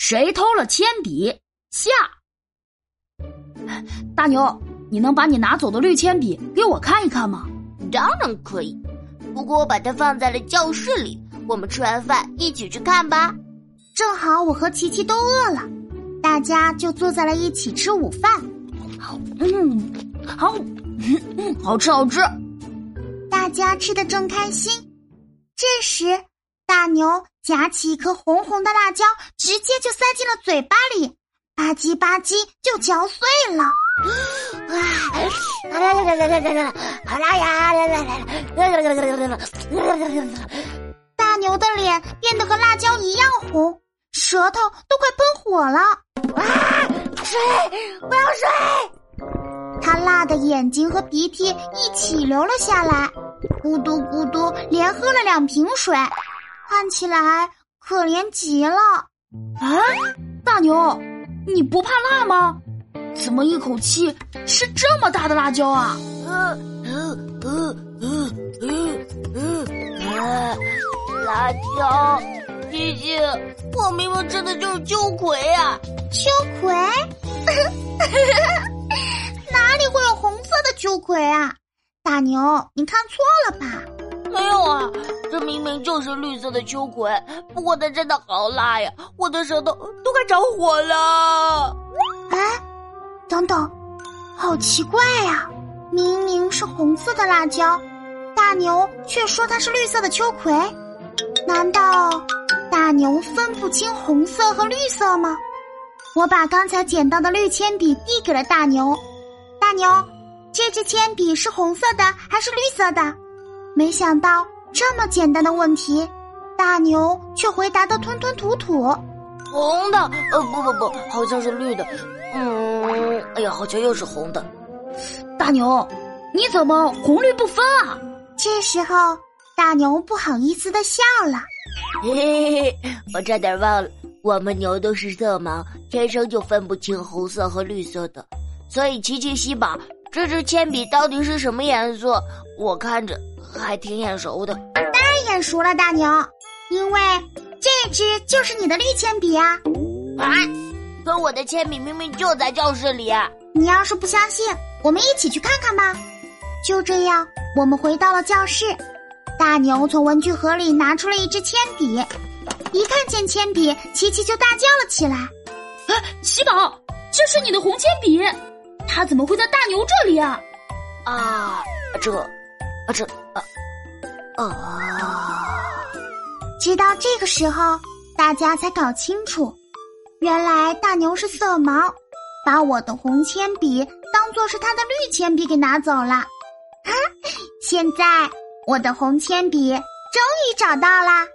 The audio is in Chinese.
谁偷了铅笔？下。大牛，你能把你拿走的绿铅笔给我看一看吗？当然可以，不过我把它放在了教室里。我们吃完饭一起去看吧。正好我和琪琪都饿了，大家就坐在了一起吃午饭。好，嗯，好，嗯，好吃好吃。大家吃的正开心，这时大牛夹起一颗红红的辣椒，直接就塞进了嘴巴里，吧唧吧唧就嚼碎了。哇！来来来来来来来，好辣呀！来来来来来来来来来。大牛的脸变得和辣椒一样红，舌头都快喷火了。啊！水！我要水！他辣的眼睛和鼻涕一起流了下来，咕嘟咕嘟连喝了两瓶水，看起来可怜极了。啊！大牛，你不怕辣吗？怎么一口气吃这么大的辣椒啊？呃呃呃呃呃呃。辣椒，姐姐，我明明吃的就是秋葵啊！秋葵？哪里会有红色的秋葵啊？大牛，你看错了吧？没有啊，这明明就是绿色的秋葵。不过它真的好辣呀，我的舌头都快着火了。哎，等等，好奇怪呀！明明是红色的辣椒，大牛却说它是绿色的秋葵。难道大牛分不清红色和绿色吗？我把刚才捡到的绿铅笔递给了大牛。大牛，这支铅笔是红色的还是绿色的？没想到这么简单的问题，大牛却回答的吞吞吐吐。红的，呃，不不不，好像是绿的。嗯，哎呀，好像又是红的。大牛，你怎么红绿不分啊？这时候。大牛不好意思的笑了，嘿嘿嘿，我差点忘了，我们牛都是色盲，天生就分不清红色和绿色的。所以琪琪西宝，这支铅笔到底是什么颜色？我看着还挺眼熟的。当然眼熟了，大牛，因为这支就是你的绿铅笔啊！啊，可我的铅笔明明就在教室里。你要是不相信，我们一起去看看吧。就这样，我们回到了教室。大牛从文具盒里拿出了一支铅笔，一看见铅笔，琪琪就大叫了起来：“啊，喜宝，这是你的红铅笔，他怎么会在大牛这里啊？”啊，这，啊这，啊，啊！直到这个时候，大家才搞清楚，原来大牛是色盲，把我的红铅笔当做是他的绿铅笔给拿走了。啊，现在。我的红铅笔终于找到啦！